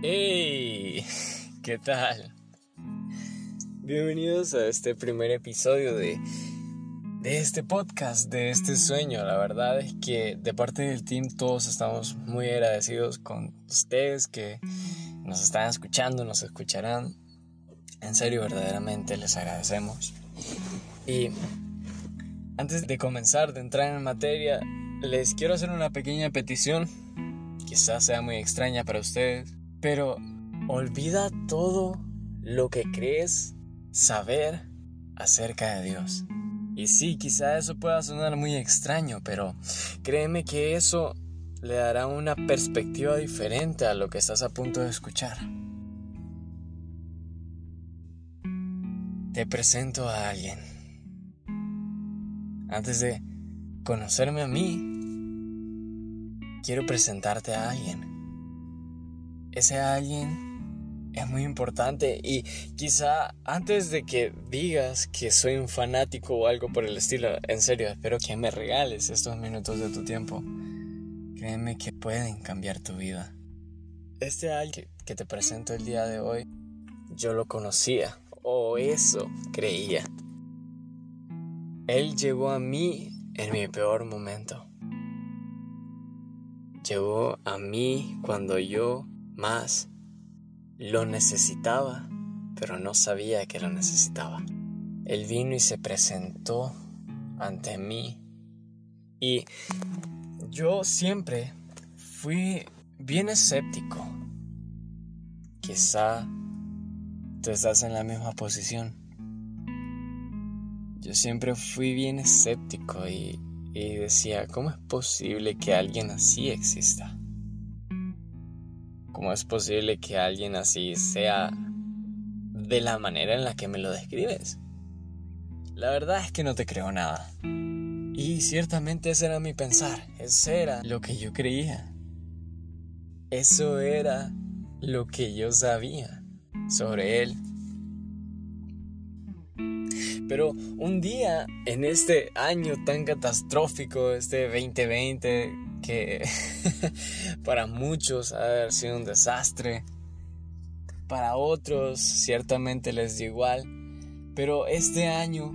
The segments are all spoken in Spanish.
¡Hey! ¿Qué tal? Bienvenidos a este primer episodio de, de este podcast, de este sueño. La verdad es que de parte del team todos estamos muy agradecidos con ustedes que nos están escuchando, nos escucharán. En serio, verdaderamente les agradecemos. Y antes de comenzar, de entrar en materia, les quiero hacer una pequeña petición. Quizás sea muy extraña para ustedes, pero olvida todo lo que crees saber acerca de Dios. Y sí, quizá eso pueda sonar muy extraño, pero créeme que eso le dará una perspectiva diferente a lo que estás a punto de escuchar. Te presento a alguien. Antes de conocerme a mí, quiero presentarte a alguien. Ese alguien es muy importante y quizá antes de que digas que soy un fanático o algo por el estilo, en serio, espero que me regales estos minutos de tu tiempo. Créeme que pueden cambiar tu vida. Este alguien que te presento el día de hoy, yo lo conocía, o eso creía. Él llegó a mí en mi peor momento. Llegó a mí cuando yo más lo necesitaba, pero no sabía que lo necesitaba. Él vino y se presentó ante mí. Y yo siempre fui bien escéptico. Quizá tú estás en la misma posición. Yo siempre fui bien escéptico y, y decía, ¿cómo es posible que alguien así exista? ¿Cómo es posible que alguien así sea de la manera en la que me lo describes? La verdad es que no te creo nada. Y ciertamente ese era mi pensar, ese era lo que yo creía. Eso era lo que yo sabía sobre él. Pero un día en este año tan catastrófico, este 2020, que para muchos ha haber sido un desastre, para otros ciertamente les dio igual, pero este año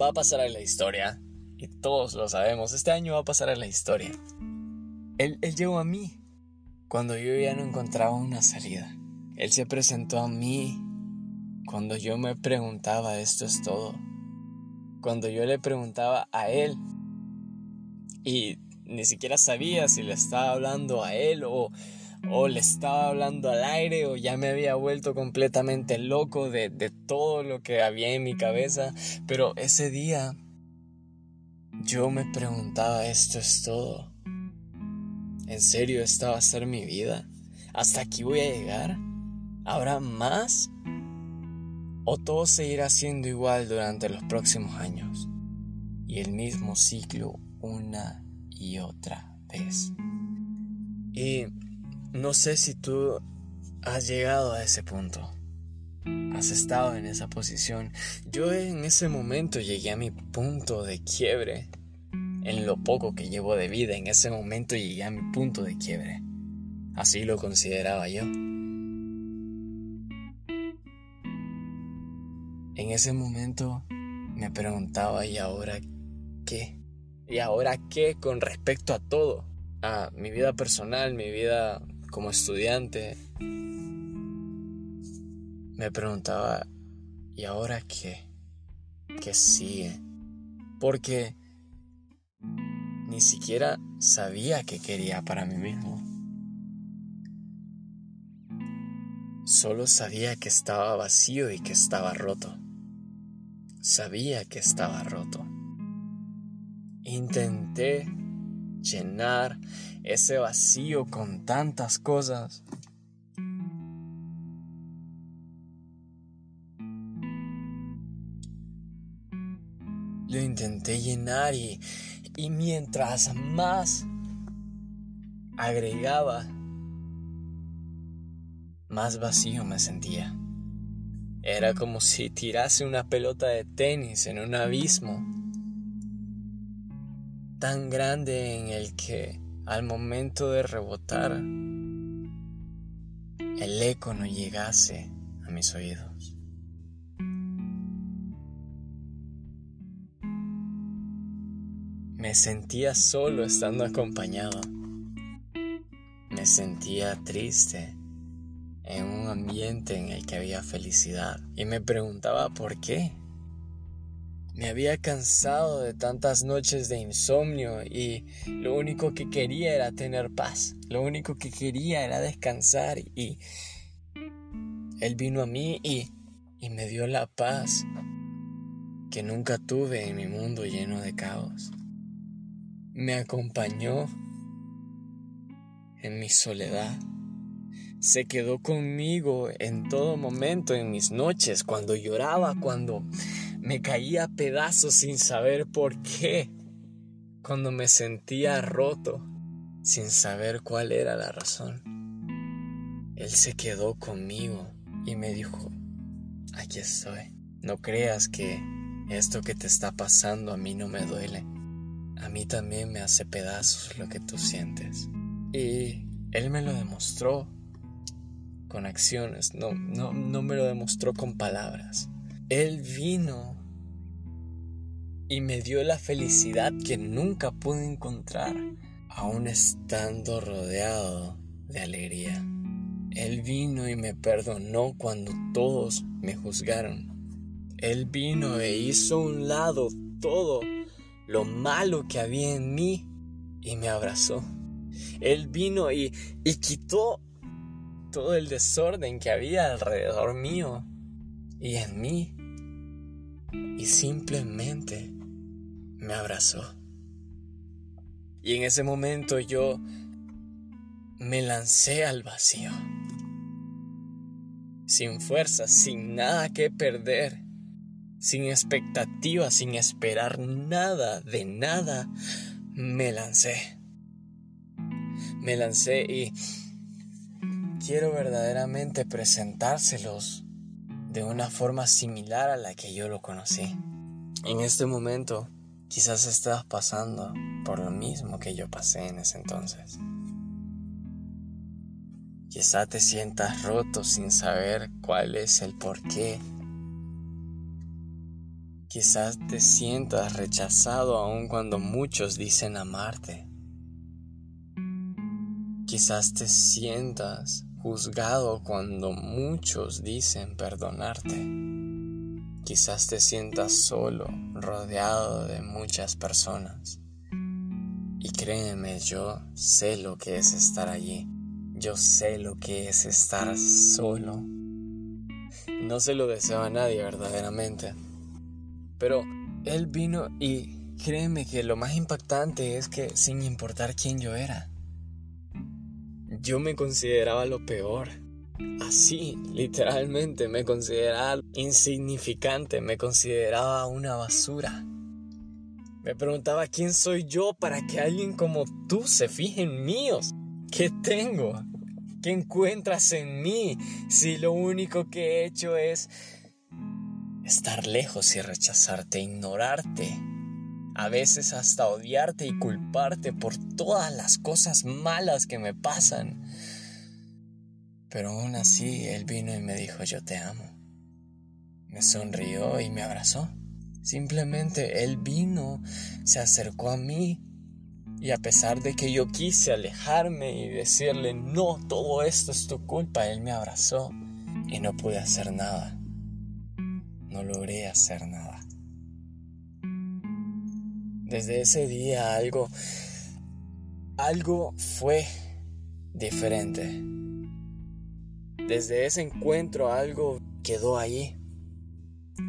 va a pasar a la historia, y todos lo sabemos, este año va a pasar a la historia. Él, él llegó a mí cuando yo ya no encontraba una salida. Él se presentó a mí cuando yo me preguntaba esto es todo. Cuando yo le preguntaba a él y ni siquiera sabía si le estaba hablando a él o, o le estaba hablando al aire o ya me había vuelto completamente loco de, de todo lo que había en mi cabeza. Pero ese día yo me preguntaba, ¿esto es todo? ¿En serio esta va a ser mi vida? ¿Hasta aquí voy a llegar? ¿Habrá más? ¿O todo seguirá siendo igual durante los próximos años? Y el mismo ciclo una y otra vez. Y no sé si tú has llegado a ese punto. Has estado en esa posición. Yo en ese momento llegué a mi punto de quiebre. En lo poco que llevo de vida, en ese momento llegué a mi punto de quiebre. Así lo consideraba yo. En ese momento me preguntaba, ¿y ahora qué? ¿Y ahora qué con respecto a todo? A mi vida personal, mi vida como estudiante. Me preguntaba, ¿y ahora qué? ¿Qué sigue? Porque ni siquiera sabía qué quería para mí mismo. Solo sabía que estaba vacío y que estaba roto. Sabía que estaba roto. Intenté llenar ese vacío con tantas cosas. Lo intenté llenar y, y mientras más agregaba, más vacío me sentía. Era como si tirase una pelota de tenis en un abismo tan grande en el que al momento de rebotar el eco no llegase a mis oídos. Me sentía solo estando acompañado. Me sentía triste en un ambiente en el que había felicidad y me preguntaba por qué. Me había cansado de tantas noches de insomnio y lo único que quería era tener paz, lo único que quería era descansar y él vino a mí y, y me dio la paz que nunca tuve en mi mundo lleno de caos. Me acompañó en mi soledad. Se quedó conmigo en todo momento, en mis noches, cuando lloraba, cuando me caía pedazos sin saber por qué, cuando me sentía roto sin saber cuál era la razón. Él se quedó conmigo y me dijo, aquí estoy. No creas que esto que te está pasando a mí no me duele. A mí también me hace pedazos lo que tú sientes. Y él me lo demostró con acciones, no, no, no me lo demostró con palabras. Él vino y me dio la felicidad que nunca pude encontrar, aún estando rodeado de alegría. Él vino y me perdonó cuando todos me juzgaron. Él vino e hizo un lado todo lo malo que había en mí y me abrazó. Él vino y, y quitó todo el desorden que había alrededor mío y en mí y simplemente me abrazó. Y en ese momento yo me lancé al vacío. Sin fuerza, sin nada que perder, sin expectativas, sin esperar nada de nada, me lancé. Me lancé y quiero verdaderamente presentárselos de una forma similar a la que yo lo conocí. En este momento, quizás estás pasando por lo mismo que yo pasé en ese entonces. Quizás te sientas roto sin saber cuál es el porqué. Quizás te sientas rechazado aun cuando muchos dicen amarte. Quizás te sientas juzgado cuando muchos dicen perdonarte. Quizás te sientas solo, rodeado de muchas personas. Y créeme, yo sé lo que es estar allí. Yo sé lo que es estar solo. No se lo deseo a nadie verdaderamente. Pero Él vino y créeme que lo más impactante es que sin importar quién yo era, yo me consideraba lo peor. Así, literalmente, me consideraba insignificante, me consideraba una basura. Me preguntaba quién soy yo para que alguien como tú se fije en mí. ¿Qué tengo? ¿Qué encuentras en mí si lo único que he hecho es estar lejos y rechazarte, ignorarte? a veces hasta odiarte y culparte por todas las cosas malas que me pasan. Pero aún así Él vino y me dijo yo te amo. Me sonrió y me abrazó. Simplemente Él vino, se acercó a mí y a pesar de que yo quise alejarme y decirle no, todo esto es tu culpa, Él me abrazó y no pude hacer nada. No logré hacer nada. Desde ese día algo, algo fue diferente. Desde ese encuentro algo quedó ahí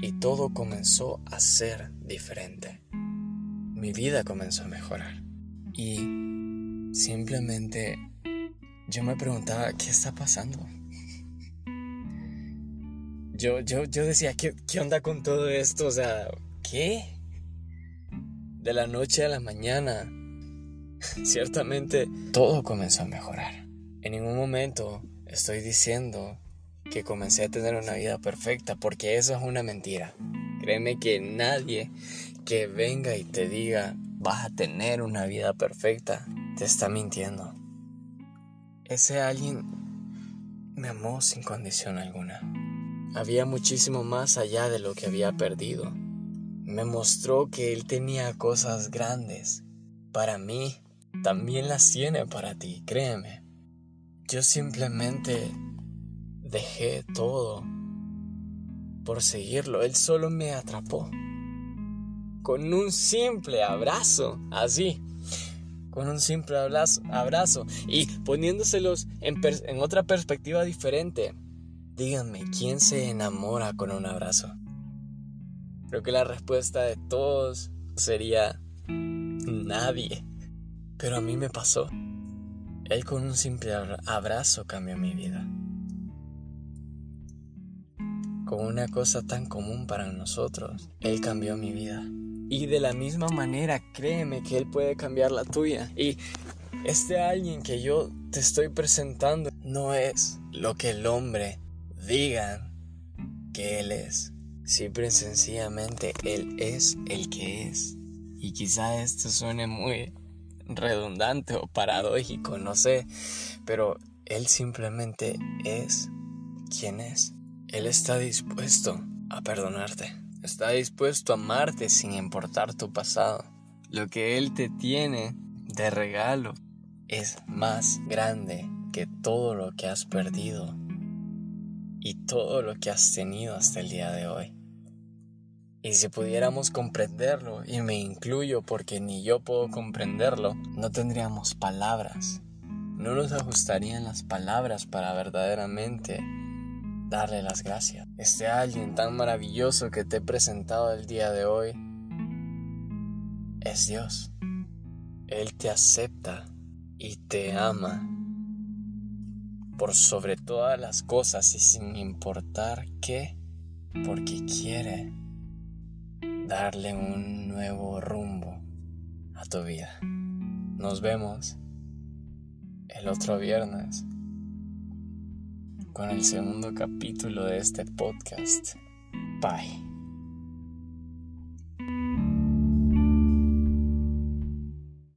y todo comenzó a ser diferente. Mi vida comenzó a mejorar y simplemente yo me preguntaba, ¿qué está pasando? Yo, yo, yo decía, ¿qué, ¿qué onda con todo esto? O sea, ¿qué? de la noche a la mañana, ciertamente todo comenzó a mejorar. En ningún momento estoy diciendo que comencé a tener una vida perfecta, porque eso es una mentira. Créeme que nadie que venga y te diga vas a tener una vida perfecta, te está mintiendo. Ese alguien me amó sin condición alguna. Había muchísimo más allá de lo que había perdido. Me mostró que Él tenía cosas grandes. Para mí, también las tiene para ti, créeme. Yo simplemente dejé todo por seguirlo. Él solo me atrapó. Con un simple abrazo, así. Con un simple abrazo. y poniéndoselos en, en otra perspectiva diferente. Díganme, ¿quién se enamora con un abrazo? Creo que la respuesta de todos sería nadie. Pero a mí me pasó. Él con un simple abrazo cambió mi vida. Con una cosa tan común para nosotros, Él cambió mi vida. Y de la misma manera, créeme que Él puede cambiar la tuya. Y este alguien que yo te estoy presentando no es lo que el hombre digan que Él es. Simple y sencillamente Él es el que es. Y quizá esto suene muy redundante o paradójico, no sé, pero Él simplemente es quien es. Él está dispuesto a perdonarte. Está dispuesto a amarte sin importar tu pasado. Lo que Él te tiene de regalo es más grande que todo lo que has perdido y todo lo que has tenido hasta el día de hoy. Y si pudiéramos comprenderlo, y me incluyo porque ni yo puedo comprenderlo, no tendríamos palabras. No nos ajustarían las palabras para verdaderamente darle las gracias. Este alguien tan maravilloso que te he presentado el día de hoy es Dios. Él te acepta y te ama por sobre todas las cosas y sin importar qué, porque quiere darle un nuevo rumbo a tu vida. Nos vemos el otro viernes con el segundo capítulo de este podcast. Bye.